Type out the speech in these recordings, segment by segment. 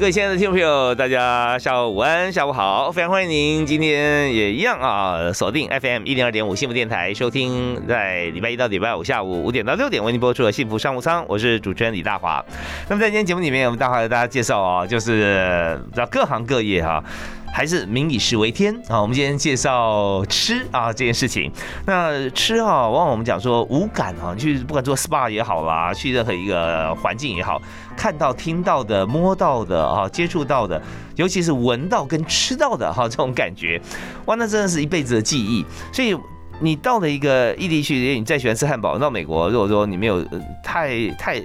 各位亲爱的听众朋友，大家下午午安，下午好，非常欢迎您今天也一样啊，锁定 FM 一零二点五幸福电台，收听在礼拜一到礼拜五下午五点到六点为您播出的幸福商务舱，我是主持人李大华。那么在今天节目里面，我们大华给大家介绍啊，就是在各行各业哈。还是民以食为天啊！我们今天介绍吃啊这件事情。那吃啊，往往我们讲说无感啊，去不管做 SPA 也好啦，去任何一个环境也好，看到、听到的、摸到的啊，接触到的，尤其是闻到跟吃到的哈，这种感觉，哇，那真的是一辈子的记忆。所以你到了一个异地去，你再喜欢吃汉堡，到美国，如果说你没有太太。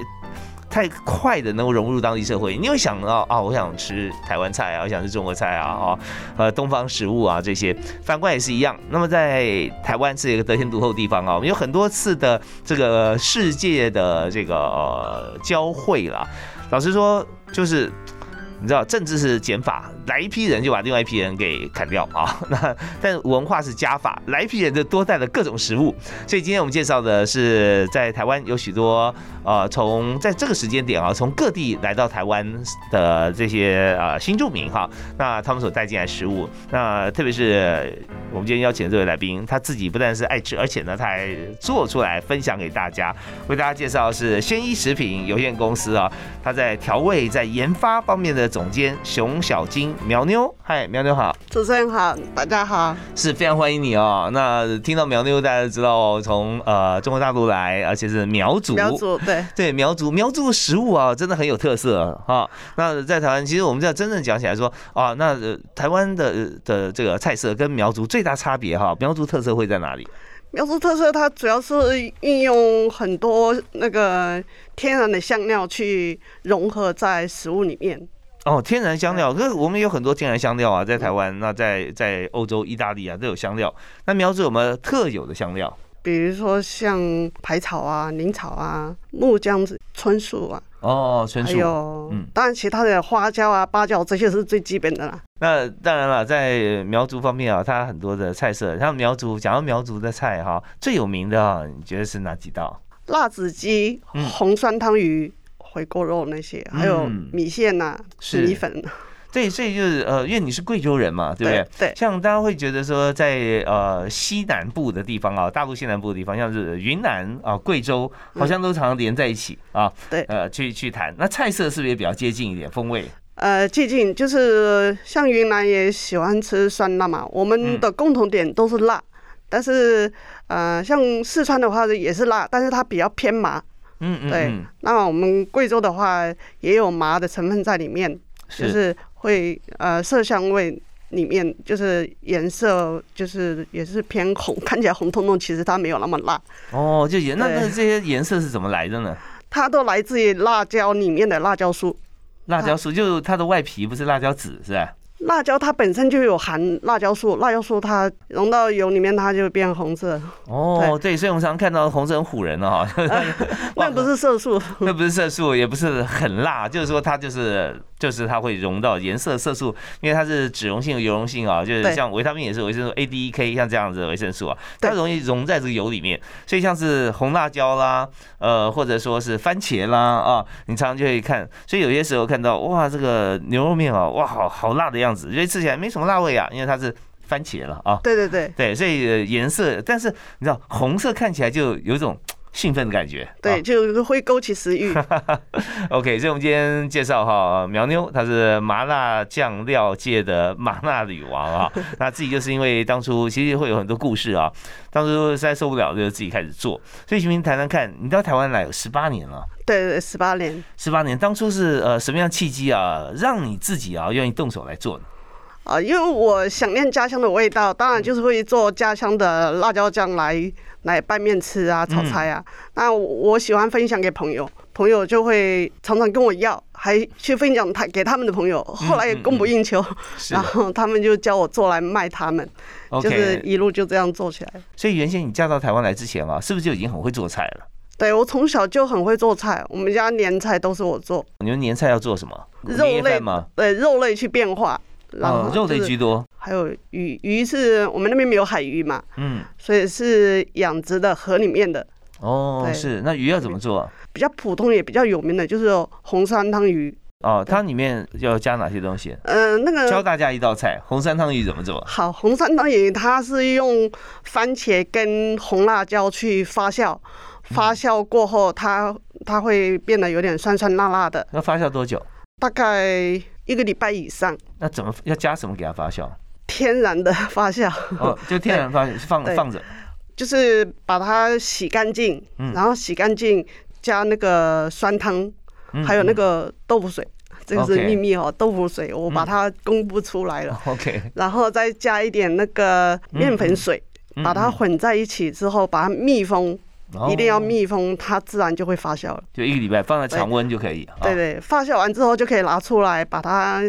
太快的能够融入当地社会，你会想到啊，我想吃台湾菜啊，我想吃中国菜啊，啊，呃，东方食物啊这些，反观也是一样。那么在台湾是一个得天独厚的地方啊，我们有很多次的这个世界的这个交汇了。老实说，就是。你知道政治是减法，来一批人就把另外一批人给砍掉啊。那但文化是加法，来一批人就多带了各种食物。所以今天我们介绍的是在台湾有许多呃，从在这个时间点啊，从各地来到台湾的这些呃新住民哈，那他们所带进来食物，那特别是我们今天邀请的这位来宾，他自己不但是爱吃，而且呢他还做出来分享给大家。为大家介绍是鲜一食品有限公司啊，他在调味在研发方面的。总监熊小金苗妞，嗨，苗妞好，主持人好，大家好，是非常欢迎你哦。那听到苗妞，大家都知道从呃中国大陆来，而且是苗族，苗族对对苗族苗族的食物啊，真的很有特色哈。那在台湾，其实我们要真正讲起来说啊，那台湾的的这个菜色跟苗族最大差别哈，苗族特色会在哪里？苗族特色它主要是运用很多那个天然的香料去融合在食物里面。哦，天然香料，可是我们有很多天然香料啊，在台湾，那在在欧洲、意大利啊都有香料。那苗族有没有特有的香料？比如说像排草啊、灵草啊、木姜子、椿树啊。哦，椿树。还有，嗯，当然其他的花椒啊、八角这些是最基本的啦。那当然了，在苗族方面啊，它很多的菜色，像苗族讲到苗族的菜哈，最有名的啊，你觉得是哪几道？辣子鸡、红酸汤鱼。回锅肉那些，还有米线呐，米粉。对，所以就是呃，因为你是贵州人嘛，对不对？对。像大家会觉得说，在呃西南部的地方啊，大陆西南部的地方，像是云南啊、贵州，好像都常常连在一起啊。对。呃，去去谈，那菜色是不是也比较接近一点风味？呃，接近，就是像云南也喜欢吃酸辣嘛，我们的共同点都是辣，但是呃，像四川的话也是辣，但是它比较偏麻。嗯嗯，对。那么我们贵州的话，也有麻的成分在里面，就是会呃色香味里面就是颜色就是也是偏红，看起来红彤彤，其实它没有那么辣。哦，就颜那那这些颜色是怎么来的呢？它都来自于辣椒里面的辣椒素。辣椒素就是它的外皮不是辣椒籽是吧？辣椒它本身就有含辣椒素，辣椒素它融到油里面，它就变红色。哦，对，所以我们常看到红色很唬人的哈。那不是色素，那不是色素，也不是很辣，就是说它就是。就是它会溶到颜色色素，因为它是脂溶性、油溶性啊，就是像维他命也是维生素 A、D、E、K，像这样子的维生素啊，它容易溶在这个油里面。所以像是红辣椒啦，呃，或者说是番茄啦啊，你常常就会看。所以有些时候看到哇，这个牛肉面啊，哇，好好辣的样子，因为吃起来没什么辣味啊，因为它是番茄了啊。对对对，对，所以颜色，但是你知道红色看起来就有一种。兴奋的感觉，对，就是会勾起食欲。OK，所以我们今天介绍哈苗妞，她是麻辣酱料界的麻辣女王啊。那自己就是因为当初其实会有很多故事啊，当初实在受不了，就自己开始做。所以行不行谈谈看，你到台湾来有十八年了，对对，十八年，十八年。当初是呃什么样契机啊，让你自己啊愿意动手来做呢？啊，因为我想念家乡的味道，当然就是会做家乡的辣椒酱来来拌面吃啊，炒菜啊。那我喜欢分享给朋友，朋友就会常常跟我要，还去分享他给他们的朋友。后来也供不应求，然后他们就教我做来卖他们，就是一路就这样做起来。所以原先你嫁到台湾来之前啊，是不是就已经很会做菜了？对，我从小就很会做菜，我们家年菜都是我做。你们年菜要做什么？肉类吗？对，肉类去变化。然后肉类居多，还有鱼，鱼是我们那边没有海鱼嘛，嗯，所以是养殖的河里面的。哦，是，那鱼要怎么做？比较普通也比较有名的就是红山汤鱼。哦，汤里面要加哪些东西？嗯，那个教大家一道菜，红山汤鱼怎么做？好，红山汤鱼它是用番茄跟红辣椒去发酵，发酵过后它它会变得有点酸酸辣辣的。那发酵多久？大概。一个礼拜以上，那怎么要加什么给它发酵？天然的发酵哦，就天然发 放放着，就是把它洗干净，然后洗干净加那个酸汤，还有那个豆腐水，这个是秘密哦。豆腐水我把它公布出来了，OK，然后再加一点那个面粉水，把它混在一起之后，把它密封。一定要密封，它自然就会发酵了。就一个礼拜放在常温就可以。对对，发酵完之后就可以拿出来，把它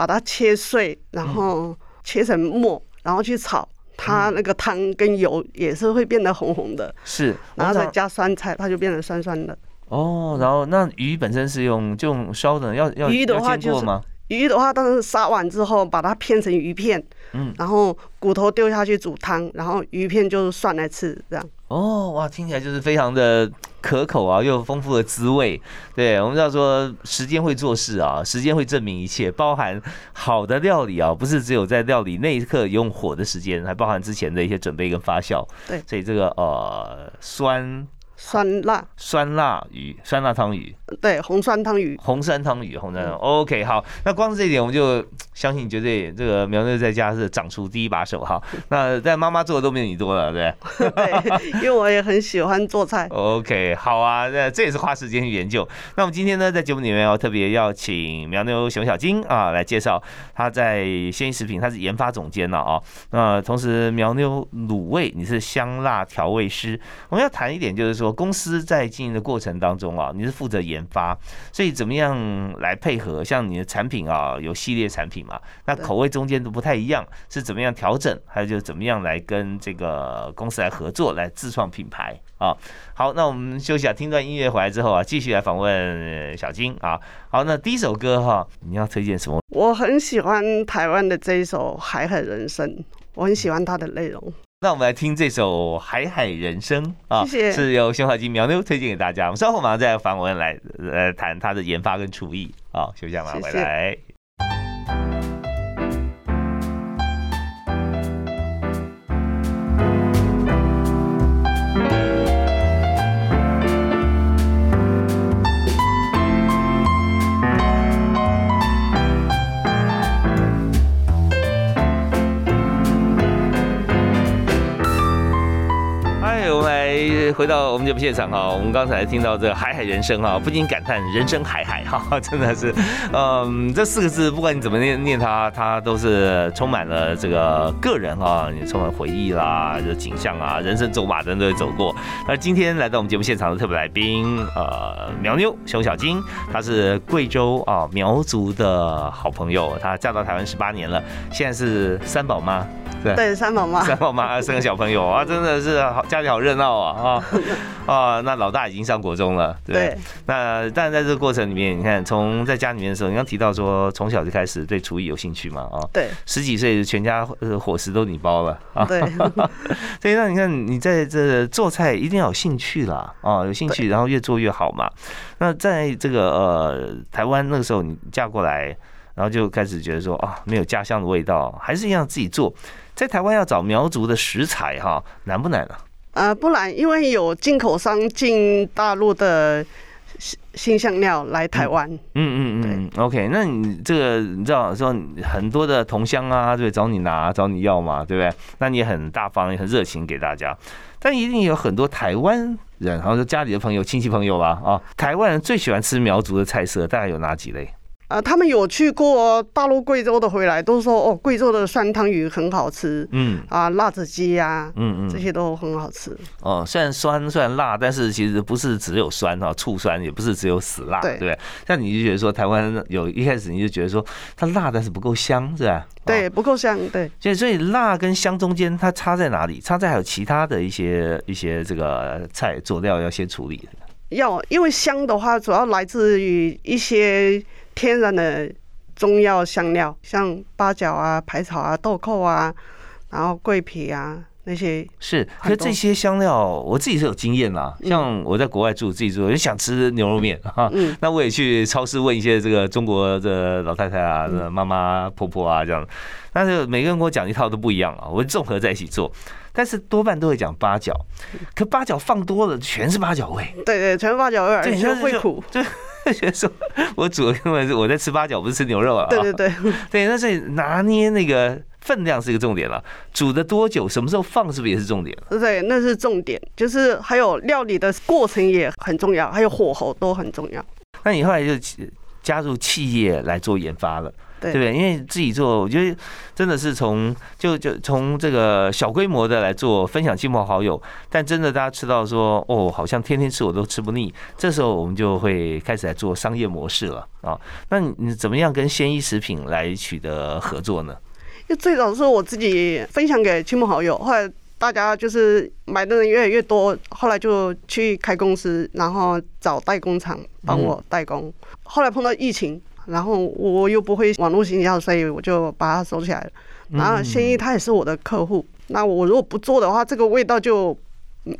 把它切碎，然后切成末，然后去炒。它那个汤跟油也是会变得红红的。是，然后再加酸菜，它就变成酸酸的。哦，然后那鱼本身是用就用烧的，要要鱼的话就是鱼的话，当时杀完之后把它片成鱼片，嗯，然后骨头丢下去煮汤，然后鱼片就涮来吃，这样。哦，哇，听起来就是非常的可口啊，又有丰富的滋味。对我们要说，时间会做事啊，时间会证明一切，包含好的料理啊，不是只有在料理那一刻用火的时间，还包含之前的一些准备跟发酵。对，所以这个呃酸。酸辣酸辣鱼，酸辣汤鱼，对，红酸汤鱼，红酸汤鱼，红酸汤。OK，好，那光是这一点，我们就相信绝对这个苗妞在家是掌厨第一把手哈。那在妈妈做的都没有你多了，对对？因为我也很喜欢做菜。OK，好啊，那这也是花时间去研究。那我们今天呢，在节目里面要特别邀请苗妞熊小金啊来介绍他在鲜益食品，她是研发总监了啊。那同时苗妞卤味，你是香辣调味师。我们要谈一点，就是说。公司在经营的过程当中啊，你是负责研发，所以怎么样来配合？像你的产品啊，有系列产品嘛，那口味中间都不太一样，是怎么样调整？还有就是怎么样来跟这个公司来合作，来自创品牌啊？好，那我们休息啊，听段音乐回来之后啊，继续来访问小金啊。好，那第一首歌哈，你要推荐什么？我很喜欢台湾的这一首《海海人生》，我很喜欢它的内容。那我们来听这首《海海人生》啊，是由熊小金苗妞推荐给大家。我们稍后马上再访问来呃谈它的研发跟厨艺好，休息下马上回来。回到我们节目现场哈，我们刚才听到这海海人生哈，不禁感叹人生海海哈，真的是，嗯，这四个字不管你怎么念念它，它都是充满了这个个人啊，你充满回忆啦，这景象啊，人生走马灯都会走过。那今天来到我们节目现场的特别来宾，呃，苗妞熊小金，她是贵州啊苗族的好朋友，她嫁到台湾十八年了，现在是三宝妈。对，三宝妈，三宝妈生个小朋友啊，真的是好家里好热闹啊啊啊！那老大已经上国中了，对。那但在这个过程里面，你看从在家里面的时候，你刚提到说从小就开始对厨艺有兴趣嘛啊？对。十几岁全家伙食都你包了啊？对。所以那你看你在这做菜一定要有兴趣啦啊，有兴趣，然后越做越好嘛。那在这个呃台湾那个时候你嫁过来，然后就开始觉得说啊没有家乡的味道，还是一样自己做。在台湾要找苗族的食材哈，难不难啊？呃，不难，因为有进口商进大陆的新新香料来台湾。嗯嗯嗯，OK，那你这个你知道说很多的同乡啊，对，找你拿找你要嘛，对不对？那你很大方，也很热情给大家。但一定有很多台湾人，好像说家里的朋友、亲戚朋友吧啊，台湾人最喜欢吃苗族的菜色，大概有哪几类？呃，他们有去过大陆贵州的回来，都说哦，贵州的酸汤鱼很好吃，嗯啊，辣子鸡呀，嗯嗯，这些都很好吃。哦，虽然酸，虽然辣，但是其实不是只有酸哈，醋酸也不是只有死辣，对不对？像你就觉得说台湾有一开始你就觉得说它辣，但是不够香，是吧？对，不够香，对。所以所以辣跟香中间它差在哪里？差在还有其他的一些一些这个菜佐料要先处理。要，因为香的话主要来自于一些。天然的中药香料，像八角啊、排草啊、豆蔻啊，然后桂皮啊那些。是，可这些香料我自己是有经验啦。像我在国外住，自己住，就想吃牛肉面哈，那我也去超市问一些这个中国的老太太啊、妈妈、婆婆啊这样。但是每个人跟我讲一套都不一样啊，我综合在一起做。但是多半都会讲八角，可八角放多了全是八角味。对对，全是八角味，而且会苦。就 说，我煮的根本是我在吃八角，不是吃牛肉啊。对对对，对，那所以拿捏那个分量是一个重点了。煮的多久，什么时候放，是不是也是重点？对，那是重点，就是还有料理的过程也很重要，还有火候都很重要。那你后来就加入企业来做研发了。对不对？因为自己做，我觉得真的是从就就从这个小规模的来做分享亲朋好友，但真的大家吃到说哦，好像天天吃我都吃不腻，这时候我们就会开始来做商业模式了啊。那你怎么样跟鲜衣食品来取得合作呢？就最早是我自己分享给亲朋好友，后来大家就是买的人越来越多，后来就去开公司，然后找代工厂帮我代工。后来碰到疫情。然后我又不会网络营销，所以我就把它收起来了。然后鲜一他也是我的客户，那我如果不做的话，这个味道就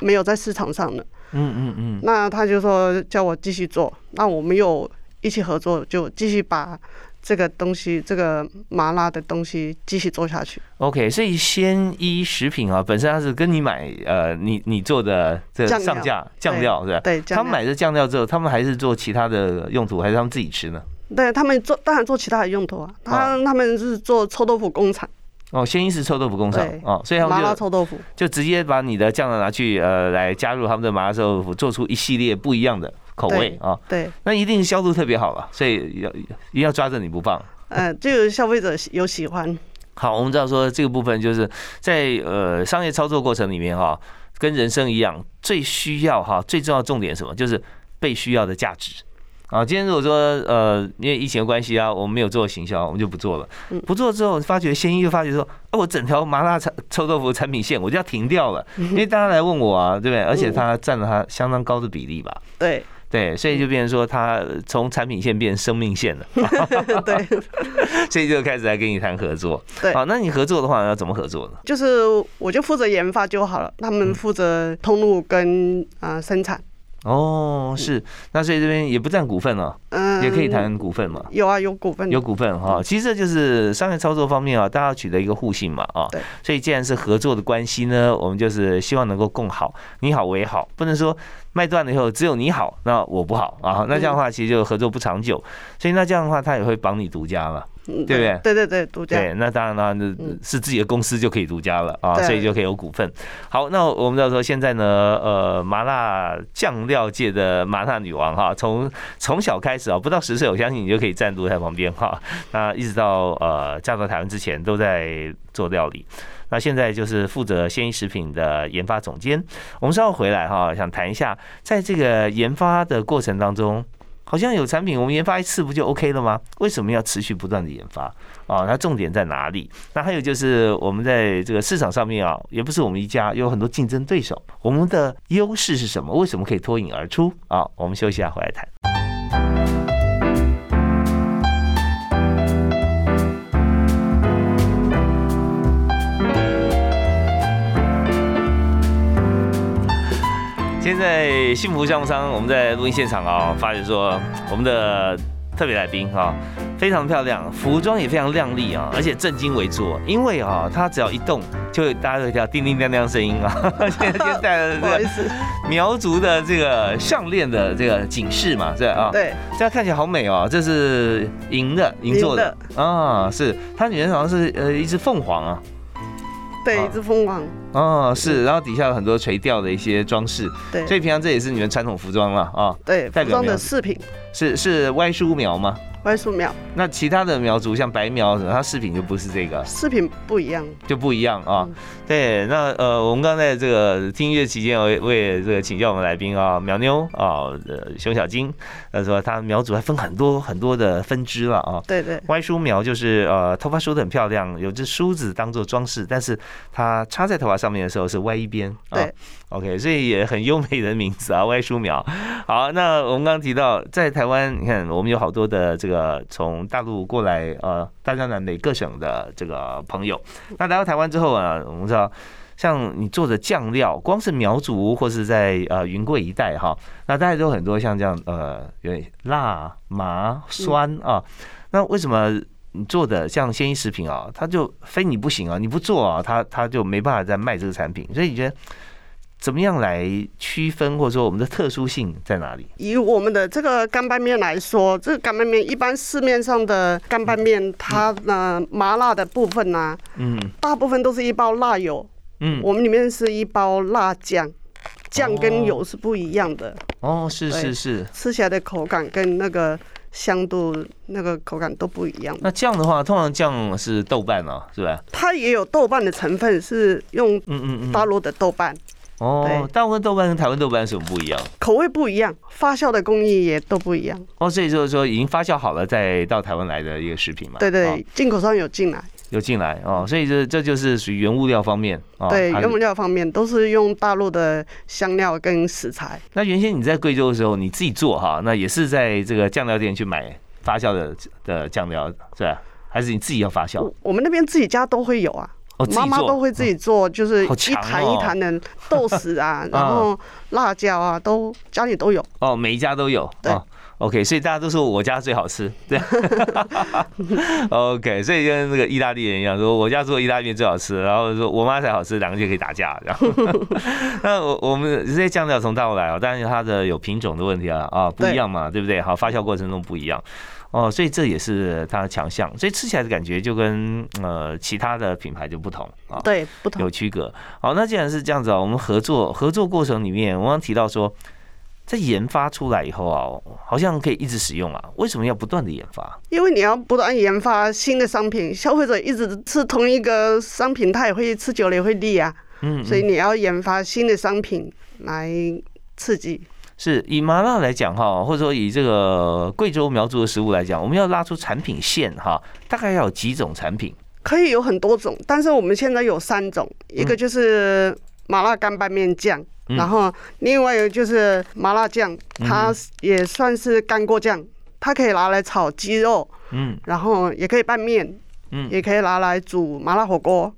没有在市场上了。嗯嗯嗯。那他就说叫我继续做，那我们又一起合作，就继续把这个东西，这个麻辣的东西继续做下去。OK，所以鲜一食品啊，本身它是跟你买呃，你你做的这上架酱料是吧？对。他们买的酱料之后，他们还是做其他的用途，还是他们自己吃呢？对他们做，当然做其他的用途啊。他他们是做臭豆腐工厂。哦，鲜衣是臭豆腐工厂哦，所以他们麻辣臭豆腐就直接把你的酱料拿去呃来加入他们的麻辣臭豆腐，做出一系列不一样的口味啊。对，那一定是销路特别好了，所以要一定要抓着你不放。嗯，就有消费者有喜欢。好，我们知道说这个部分就是在呃商业操作过程里面哈，跟人生一样，最需要哈最重要重点什么，就是被需要的价值。啊，今天如果说呃，因为疫情的关系啊，我们没有做行销，我们就不做了。不做之后，发觉先一就发觉说，啊，我整条麻辣臭臭豆腐产品线我就要停掉了，因为大家来问我啊，对不对？而且它占了它相当高的比例吧？对对，所以就变成说，它从产品线变生命线了。对，所以就开始来跟你谈合作。对，好，那你合作的话要怎么合作呢？就是我就负责研发就好了，他们负责通路跟啊生产。哦，是，那所以这边也不占股份了，嗯，也可以谈股份嘛。有啊，有股份，有股份哈。其实这就是商业操作方面啊，大家取得一个互信嘛，啊，对。所以既然是合作的关系呢，我们就是希望能够共好，你好我也好，不能说卖断了以后只有你好，那我不好啊，那这样的话其实就合作不长久。所以那这样的话，他也会绑你独家了。对不对？对对对，独家。对，那当然了，那是自己的公司就可以独家了啊，所以就可以有股份。好，那我们要说现在呢，呃，麻辣酱料界的麻辣女王哈，从从小开始啊，不到十岁，我相信你就可以站在台旁边哈。那一直到呃嫁到台湾之前都在做料理，那现在就是负责鲜衣食品的研发总监。我们稍后回来哈，想谈一下在这个研发的过程当中。好像有产品，我们研发一次不就 OK 了吗？为什么要持续不断的研发啊？它重点在哪里？那还有就是我们在这个市场上面啊，也不是我们一家，有很多竞争对手。我们的优势是什么？为什么可以脱颖而出啊？我们休息一下，回来谈。现在幸福项目商，我们在录音现场啊，发觉说我们的特别来宾哈，非常漂亮，服装也非常靓丽啊，而且正襟危坐，因为啊，他只要一动，就大家都听到叮叮当当声音啊。现在就带了这个苗族的这个项链的这个警示嘛，是啊，对，这样看起来好美哦，这是银的，银做的。啊，是。它里面好像是呃一只凤凰啊。对，一只凤凰哦，是，然后底下有很多垂钓的一些装饰，对，所以平常这也是你们传统服装了啊，对，服装的饰品。是是歪梳苗吗？歪树苗。那其他的苗族像白苗什么，它饰品就不是这个，饰品不一样，就不一样啊。对，那呃，我们刚才这个听音乐期间，我我也这个请教我们来宾啊，苗妞啊，熊小金，他说他苗族还分很多很多的分支了啊。对对，歪梳苗就是呃，头发梳的很漂亮，有只梳子当做装饰，但是它插在头发上面的时候是歪一边。对，OK，所以也很优美的名字啊，歪树苗。好，那我们刚刚提到在台湾，你看我们有好多的这个从大陆过来呃，大江南北各省的这个朋友，那来到台湾之后啊，我们知道。像你做的酱料，光是苗族或是在呃云贵一带哈，那大家都很多像这样呃，有点辣、麻、酸啊。那为什么你做的像鲜衣食品啊，它就非你不行啊？你不做啊，它它就没办法再卖这个产品。所以你觉得怎么样来区分，或者说我们的特殊性在哪里？以我们的这个干拌面来说，这个干拌面一般市面上的干拌面，它呢麻辣的部分呢，嗯，大部分都是一包辣油。嗯，我们里面是一包辣酱，酱跟油是不一样的。哦，是是是，吃起来的口感跟那个香度、那个口感都不一样。那酱的话，通常酱是豆瓣啊，是吧？它也有豆瓣的成分，是用嗯嗯嗯大陆的豆瓣。哦，大陆豆瓣跟台湾豆瓣有什么不一样？口味不一样，发酵的工艺也都不一样。哦，所以就是说已经发酵好了再到台湾来的一个食品嘛？对对，进口商有进来。有进来哦，所以这这就是属于原物料方面啊。对，原物料方面都是用大陆的香料跟食材。那原先你在贵州的时候，你自己做哈，那也是在这个酱料店去买发酵的的酱料是吧？还是你自己要发酵？我们那边自己家都会有啊，妈妈都会自己做，就是一坛一坛的豆豉啊，然后辣椒啊，都家里都有。哦，每一家都有。对。OK，所以大家都说我家最好吃，对。OK，所以跟那个意大利人一样，说我家做意大利面最好吃，然后说我妈才好吃，两个就可以打架。然后，那我我们这些酱料从大陆来啊，当然它的有品种的问题啊，啊不一样嘛，对不对？好，发酵过程中不一样哦，所以这也是它的强项，所以吃起来的感觉就跟呃其他的品牌就不同啊，对，不同有区隔。好，那既然是这样子啊，我们合作合作过程里面，我刚提到说。在研发出来以后啊，好像可以一直使用啊。为什么要不断的研发？因为你要不断研发新的商品，消费者一直吃同一个商品，他也会吃久了也会腻啊。嗯，所以你要研发新的商品来刺激。是以麻辣来讲哈，或者说以这个贵州苗族的食物来讲，我们要拉出产品线哈，大概要有几种产品？可以有很多种，但是我们现在有三种，一个就是麻辣干拌面酱。然后另外一个就是麻辣酱，它也算是干锅酱，它可以拿来炒鸡肉，嗯，然后也可以拌面，嗯，也可以拿来煮麻辣火锅。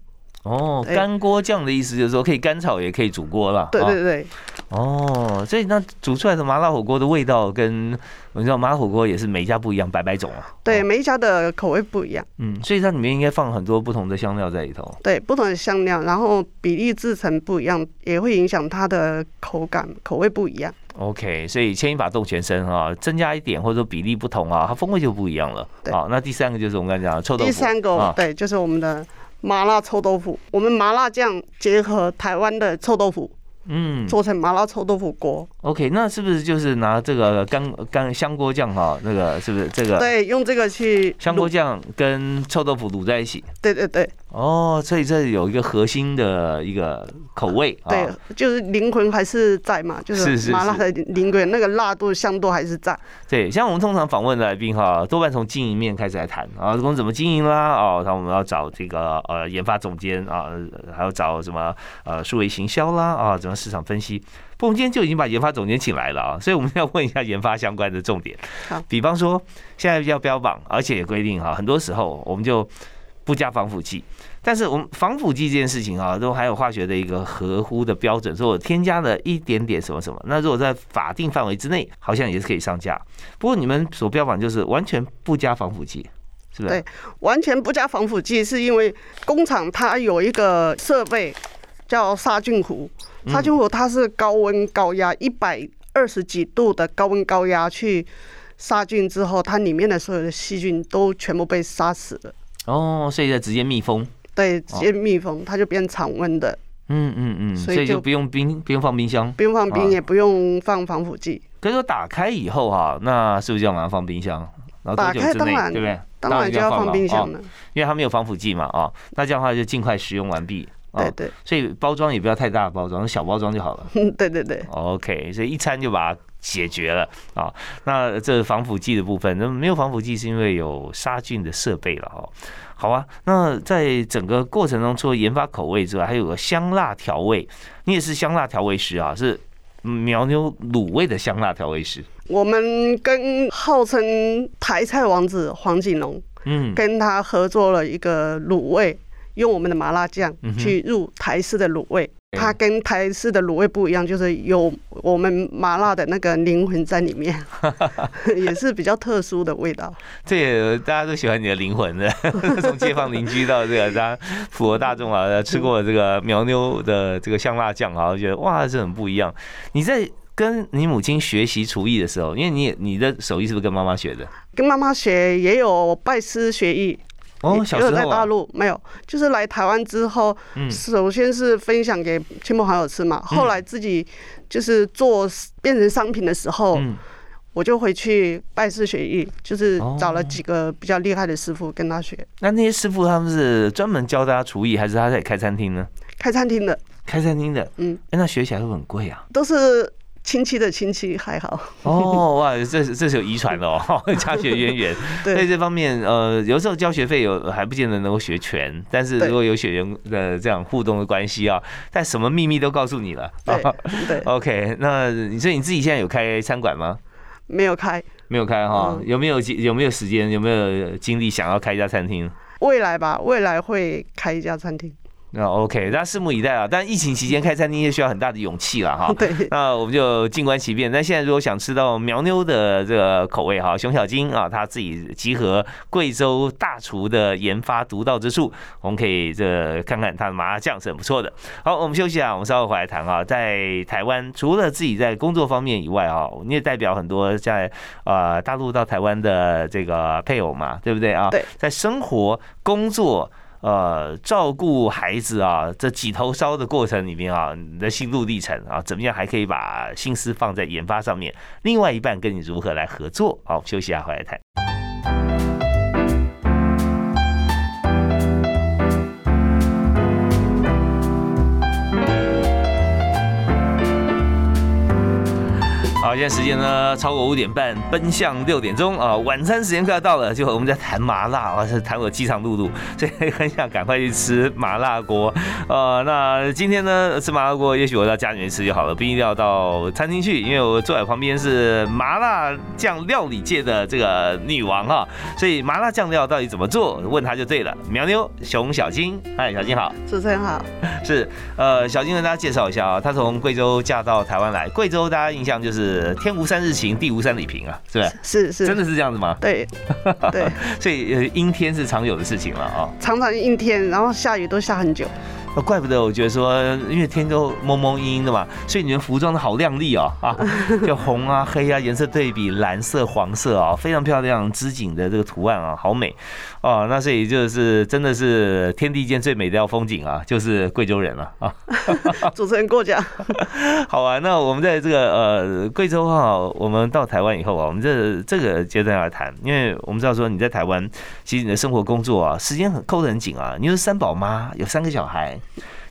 哦，干锅酱的意思就是说可以干炒，也可以煮锅了。对对对。哦，所以那煮出来的麻辣火锅的味道跟我知道麻辣火锅也是每一家不一样，百百种啊。对，每一家的口味不一样。嗯，所以它里面应该放很多不同的香料在里头。对，不同的香料，然后比例制成不一样，也会影响它的口感，口味不一样。OK，所以牵一发动全身啊，增加一点或者说比例不同啊，它风味就不一样了。好，那第三个就是我们刚才讲的臭豆腐。第三个，对，就是我们的。麻辣臭豆腐，我们麻辣酱结合台湾的臭豆腐。嗯，做成麻辣臭豆腐锅。OK，那是不是就是拿这个干干香锅酱哈？那个是不是这个？对，用这个去香锅酱跟臭豆腐卤在一起。对对对。哦，所以这有一个核心的一个口味。对，就是灵魂还是在嘛，就是麻辣的灵魂，那个辣度香度还是在。对，像我们通常访问的来宾哈，多半从经营面开始来谈啊，公司怎么经营啦？哦，然后我们要找这个呃研发总监啊，还要找什么呃数位行销啦啊，怎么？市场分析，不，我们今天就已经把研发总监请来了啊，所以我们要问一下研发相关的重点。好，比方说现在要标榜，而且也规定哈，很多时候我们就不加防腐剂，但是我们防腐剂这件事情啊，都还有化学的一个合乎的标准，说我添加了一点点什么什么，那如果在法定范围之内，好像也是可以上架。不过你们所标榜就是完全不加防腐剂，是不是？对，完全不加防腐剂，是因为工厂它有一个设备叫杀菌壶。杀菌壶它是高温高压一百二十几度的高温高压去杀菌之后，它里面的所有的细菌都全部被杀死了。哦，所以就直接密封。对，直接密封，它就变常温的。嗯嗯嗯，所以就不用冰，不用放冰箱，不用放冰，也不用放防腐剂。可是说打开以后哈，那是不是就要马上放冰箱？然后多久之内，对不对？当然就要放冰箱了，因为它没有防腐剂嘛，哦，那这样的话就尽快使用完毕。对对，所以包装也不要太大的包装，小包装就好了。嗯 对对对，OK，所以一餐就把它解决了啊。那这防腐剂的部分，那没有防腐剂是因为有杀菌的设备了哈。好啊，那在整个过程中，除了研发口味之外，还有个香辣调味。你也是香辣调味师啊，是苗妞卤味的香辣调味师。我们跟号称台菜王子黄景龙，嗯，跟他合作了一个卤味。用我们的麻辣酱去入台式的卤味，它跟台式的卤味不一样，就是有我们麻辣的那个灵魂在里面，也是比较特殊的味道。这也大家都喜欢你的灵魂的，从街坊邻居到这个大家普罗大众啊，吃过这个苗妞的这个香辣酱啊，觉得哇，这很不一样。你在跟你母亲学习厨艺的时候，因为你你的手艺是不是跟妈妈学的？跟妈妈学，也有拜师学艺。哦，小时候在大陆没有，就是来台湾之后，首先是分享给亲朋好友吃嘛。后来自己就是做变成商品的时候，我就回去拜师学艺，就是找了几个比较厉害的师傅跟他学。那那些师傅他们是专门教大家厨艺，还是他在开餐厅呢？开餐厅的，开餐厅的，嗯，那学起来会很贵啊？都是。亲戚的亲戚还好 哦，哇，这这是有遗传的哦，家学渊源。所以这方面，呃，有时候交学费有还不见得能够学全，但是如果有血缘的这样互动的关系啊，但什么秘密都告诉你了。对，OK，那你说你自己现在有开餐馆吗？没有开，没有开哈。有没有有没有时间？有没有精力想要开一家餐厅？未来吧，未来会开一家餐厅。那 OK，大家拭目以待啊！但疫情期间开餐厅也需要很大的勇气了哈。对。那我们就静观其变。那现在如果想吃到苗妞的这个口味哈，熊小金啊，他自己集合贵州大厨的研发独到之处，我们可以这看看他的麻辣酱是很不错的。好，我们休息啊，我们稍后回来谈啊。在台湾，除了自己在工作方面以外啊，你也代表很多在呃大陆到台湾的这个配偶嘛，对不对啊？对。在生活、工作。呃，照顾孩子啊，这几头烧的过程里面啊，你的心路历程啊，怎么样还可以把心思放在研发上面？另外一半跟你如何来合作？好，休息一下，回来谈。好，现在时间呢超过五点半，奔向六点钟啊，晚餐时间快要到了，就我们在谈麻辣啊，是谈我饥肠辘辘，所以很想赶快去吃麻辣锅。呃，那今天呢吃麻辣锅，也许我到家里面吃就好了，不一定要到餐厅去，因为我坐在旁边是麻辣酱料理界的这个女王哈，所以麻辣酱料到底怎么做，问她就对了。苗妞熊小金，嗨，小金好，主持人好，是呃，小金跟大家介绍一下啊，她从贵州嫁到台湾来，贵州大家印象就是。天无三日晴，地无三里平啊，是吧？是是，真的是这样子吗？对 对，所以呃，阴天是常有的事情了啊，常常阴天，然后下雨都下很久。怪不得我觉得说，因为天都蒙蒙阴阴的嘛，所以你们服装都好亮丽哦啊，就红啊黑啊颜色对比，蓝色黄色啊，非常漂亮，织锦的这个图案啊，好美哦。那所以就是真的是天地间最美的风景啊，就是贵州人了啊。主持人过奖。好啊，那我们在这个呃贵州哈，我们到台湾以后啊，我们这这个阶段来谈，因为我们知道说你在台湾，其实你的生活工作啊，时间很扣得很紧啊，你是三宝妈，有三个小孩。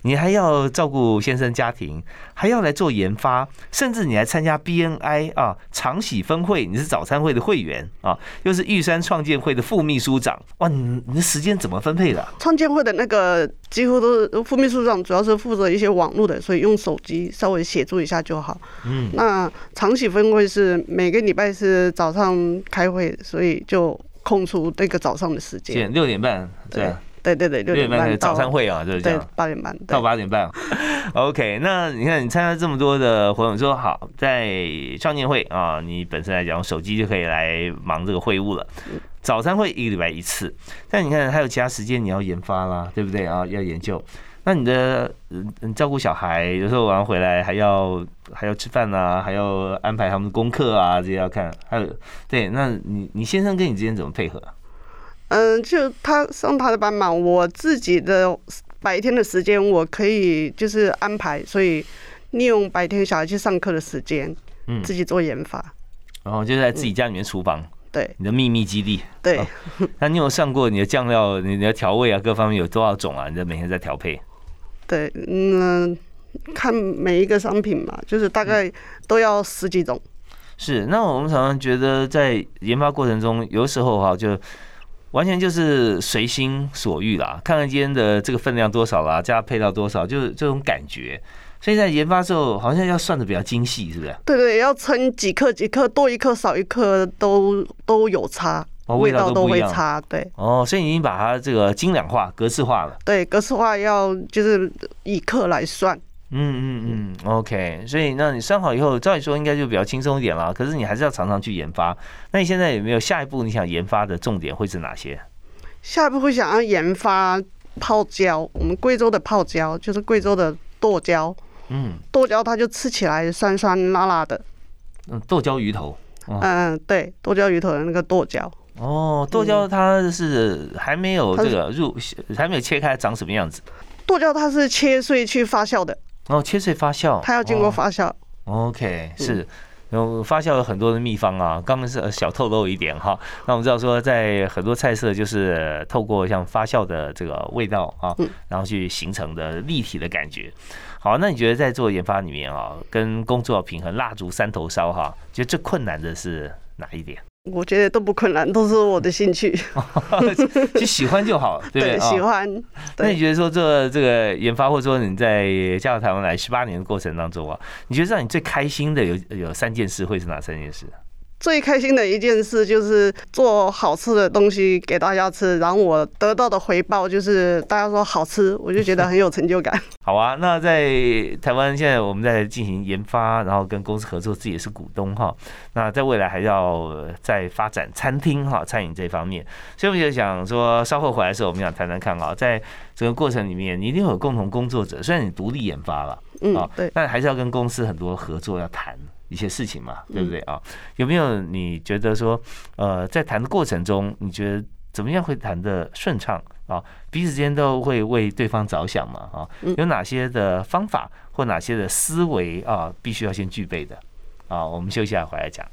你还要照顾先生家庭，还要来做研发，甚至你还参加 BNI 啊常喜分会，你是早餐会的会员啊，又是玉山创建会的副秘书长，哇，你你的时间怎么分配的？创建会的那个几乎都是副秘书长，主要是负责一些网络的，所以用手机稍微协助一下就好。嗯，那常喜分会是每个礼拜是早上开会，所以就空出那个早上的时间，六点半对。对对对，六点半早餐会啊，就是这样。八点半到八点半。OK，那你看你参加这么多的活动，说好在创建会啊，你本身来讲手机就可以来忙这个会务了。早餐会一个礼拜一次，但你看还有其他时间你要研发啦，对不对啊？要研究。那你的嗯照顾小孩，有时候晚上回来还要还要吃饭啊，还要安排他们的功课啊，这些要看。还有对，那你你先生跟你之间怎么配合？嗯，就他上他的班嘛，我自己的白天的时间我可以就是安排，所以利用白天小孩去上课的时间，嗯，自己做研发，然后就在自己家里面厨房，对，你的秘密基地。对，那你有上过你的酱料、你的调味啊，各方面有多少种啊？你在每天在调配？对，嗯，看每一个商品嘛，就是大概都要十几种。是，那我们常常觉得在研发过程中，有时候哈就完全就是随心所欲啦，看看今天的这个分量多少啦，加配到多少，就是这种感觉。所以在研发时候，好像要算的比较精细，是不是？对对，要称几克几克，多一克少一克都都有差，味道都会差。对。哦，所以已经把它这个精良化、格式化了。对，格式化要就是以克来算。嗯嗯嗯，OK。所以那你上好以后，照理说应该就比较轻松一点了。可是你还是要常常去研发。那你现在有没有下一步你想研发的重点会是哪些？下一步会想要研发泡椒，我们贵州的泡椒就是贵州的剁椒。嗯，剁椒它就吃起来酸酸辣辣的。嗯，剁椒鱼头。嗯，对，剁椒鱼头的那个剁椒。哦，剁椒它是还没有这个入，还没有切开，长什么样子？剁椒它是切碎去发酵的。哦，切碎发酵。它要经过发酵。OK，是。有发酵有很多的秘方啊，刚刚是小透露一点哈。那我们知道说，在很多菜色就是透过像发酵的这个味道啊，然后去形成的立体的感觉。好，那你觉得在做研发里面啊，跟工作平衡，蜡烛三头烧哈，觉得最困难的是哪一点？我觉得都不困难，都是我的兴趣，就喜欢就好，对不对？喜欢。那你觉得说做这个研发，或者说你在加入台湾来十八年的过程当中啊，你觉得让你最开心的有有三件事，会是哪三件事？最开心的一件事就是做好吃的东西给大家吃，然后我得到的回报就是大家说好吃，我就觉得很有成就感。好啊，那在台湾现在我们在进行研发，然后跟公司合作，自己也是股东哈。那在未来还要再发展餐厅哈，餐饮这方面，所以我们就想说，稍后回来的时候，我们想谈谈看啊，在整个过程里面，你一定有共同工作者，虽然你独立研发了，嗯，对，但还是要跟公司很多合作要谈。一些事情嘛，对不对啊？有没有你觉得说，呃，在谈的过程中，你觉得怎么样会谈的顺畅啊？彼此之间都会为对方着想嘛？啊，有哪些的方法或哪些的思维啊，必须要先具备的啊？我们休息下回来讲。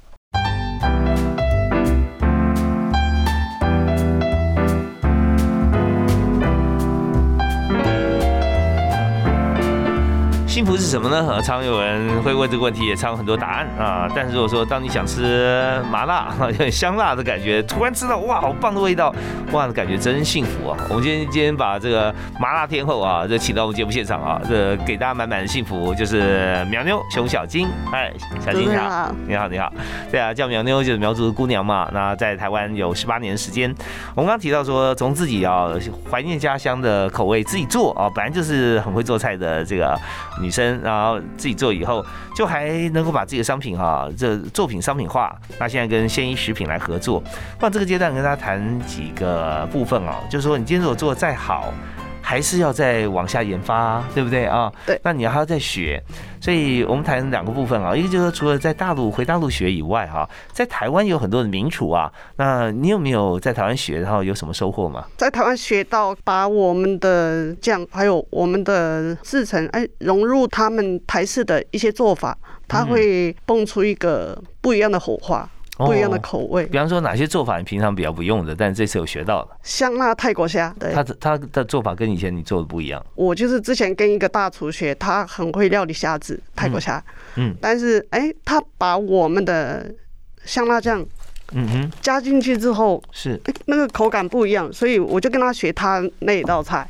幸福是什么呢？常有人会问这个问题，也常有很多答案啊。但是如果说当你想吃麻辣，有点香辣的感觉，突然吃到哇，好棒的味道，哇，感觉真幸福啊！我们今天今天把这个麻辣天后啊，这请到我们节目现场啊，这给大家满满的幸福，就是苗妞熊小金。哎，小金你好，你好你好，对啊，叫苗妞就是苗族的姑娘嘛。那在台湾有十八年时间，我们刚提到说，从自己啊怀念家乡的口味，自己做啊，本来就是很会做菜的这个女。女生，然后自己做以后，就还能够把自己的商品哈，这作品商品化。那现在跟鲜衣食品来合作，那这个阶段跟大家谈几个部分哦，就是说你今天如果做的再好。还是要再往下研发，对不对啊？对。那你要还要再学，所以我们谈两个部分啊，一个就是除了在大陆回大陆学以外哈，在台湾有很多的名厨啊，那你有没有在台湾学，然后有什么收获吗？在台湾学到把我们的酱还有我们的制成，哎，融入他们台式的一些做法，它会蹦出一个不一样的火花。不一样的口味，比方说哪些做法你平常比较不用的，但是这次有学到了。香辣泰国虾，对，他的他的做法跟以前你做的不一样。我就是之前跟一个大厨学，他很会料理虾子，泰国虾，嗯，但是哎，他把我们的香辣酱，嗯哼，加进去之后，是那个口感不一样，所以我就跟他学他那一道菜。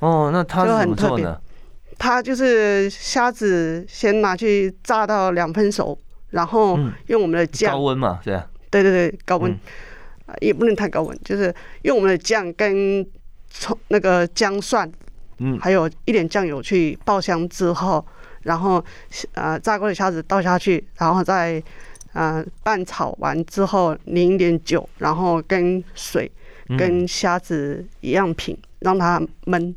哦，那他就很特别？他就是虾子先拿去炸到两分熟。然后用我们的酱，高温嘛，对对对对，高温，也不能太高温，就是用我们的酱跟葱那个姜蒜，嗯，还有一点酱油去爆香之后，然后呃炸过的虾子倒下去，然后再呃拌炒完之后淋一点酒，然后跟水跟虾子一样品，让它焖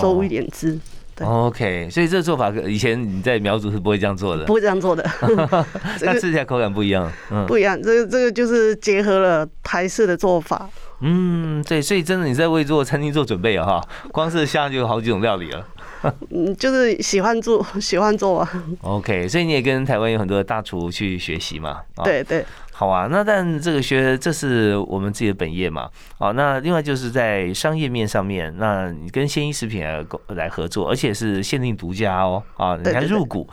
收一点汁。OK，所以这个做法以前你在苗族是不会这样做的，不会这样做的。那吃起来口感不一样，不一样。这个这个就是结合了台式的做法，嗯，对，所以真的你在为做餐厅做准备啊，哈，光是下就有好几种料理了。嗯，就是喜欢做，喜欢做啊。OK，所以你也跟台湾有很多大厨去学习嘛？对对。好啊，那但这个学这是我们自己的本业嘛？哦，那另外就是在商业面上面，那你跟鲜衣食品来来合作，而且是限定独家哦。啊，你还入股，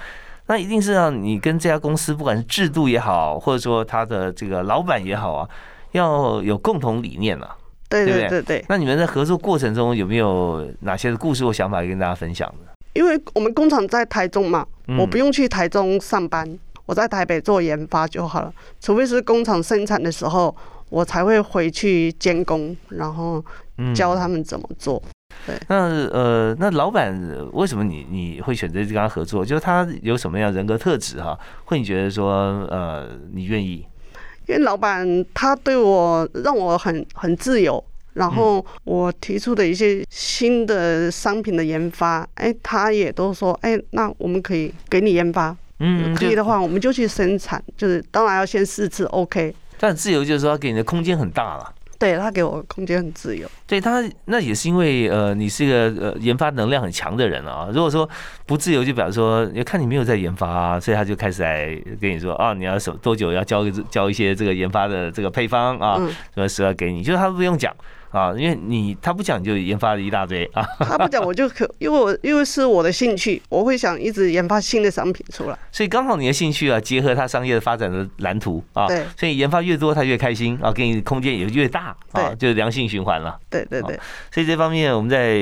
那一定是让你跟这家公司，不管是制度也好，或者说他的这个老板也好啊，要有共同理念啊。对对对对。那你们在合作过程中有没有哪些的故事或想法跟大家分享的？因为我们工厂在台中嘛，我不用去台中上班。我在台北做研发就好了，除非是工厂生产的时候，我才会回去监工，然后教他们怎么做。对，那呃，那老板为什么你你会选择跟他合作？就是他有什么样人格特质哈？会你觉得说呃，你愿意？因为老板他对我让我很很自由，然后我提出的一些新的商品的研发，哎，他也都说，哎，那我们可以给你研发。嗯，可以的话，我们就去生产，就是当然要先试吃 OK。但自由就是说，给你的空间很大了。对他给我空间很自由。对他，那也是因为呃，你是一个呃研发能量很强的人啊。如果说不自由，就表示说，要看你没有在研发啊，所以他就开始来跟你说啊，你要什多久要交交一些这个研发的这个配方啊，什么时候给你，就是他不用讲。啊，因为你他不讲就研发了一大堆啊，他不讲我就可，因为我因为是我的兴趣，我会想一直研发新的商品出来。所以刚好你的兴趣啊，结合他商业的发展的蓝图啊，对，所以研发越多他越开心啊，给你空间也越大啊，就是良性循环了。对对对。所以这方面我们在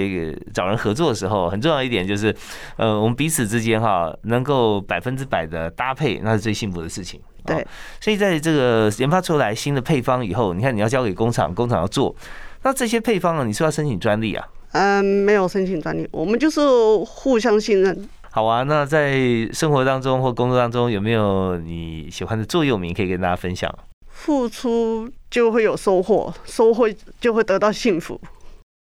找人合作的时候，很重要一点就是，呃，我们彼此之间哈能够百分之百的搭配，那是最幸福的事情。对。所以在这个研发出来新的配方以后，你看你要交给工厂，工厂要做。那这些配方啊，你是要申请专利啊？嗯，没有申请专利，我们就是互相信任。好啊，那在生活当中或工作当中，有没有你喜欢的座右铭可以跟大家分享？付出就会有收获，收获就会得到幸福。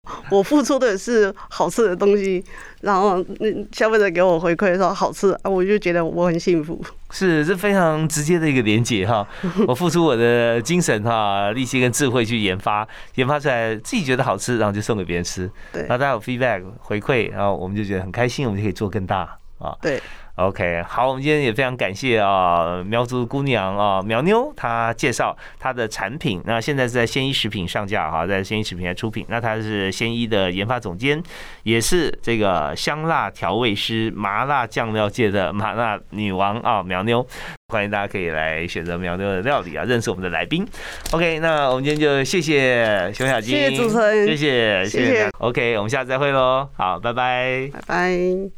我付出的是好吃的东西，然后那消费者给我回馈说好吃啊，我就觉得我很幸福。是，是非常直接的一个连接哈。我付出我的精神哈、力气跟智慧去研发，研发出来自己觉得好吃，然后就送给别人吃。对，那大家有 feedback 回馈，然后我们就觉得很开心，我们就可以做更大啊。对。OK，好，我们今天也非常感谢啊，苗族姑娘啊，苗妞，她介绍她的产品。那现在是在鲜衣食品上架哈，在鲜衣食品来出品。那她是鲜衣的研发总监，也是这个香辣调味师、麻辣酱料界的麻辣女王啊，苗妞。欢迎大家可以来选择苗妞的料理啊，认识我们的来宾。OK，那我们今天就谢谢熊小金，谢谢主持人，谢谢谢谢。OK，我们下次再会喽，好，拜拜，拜拜。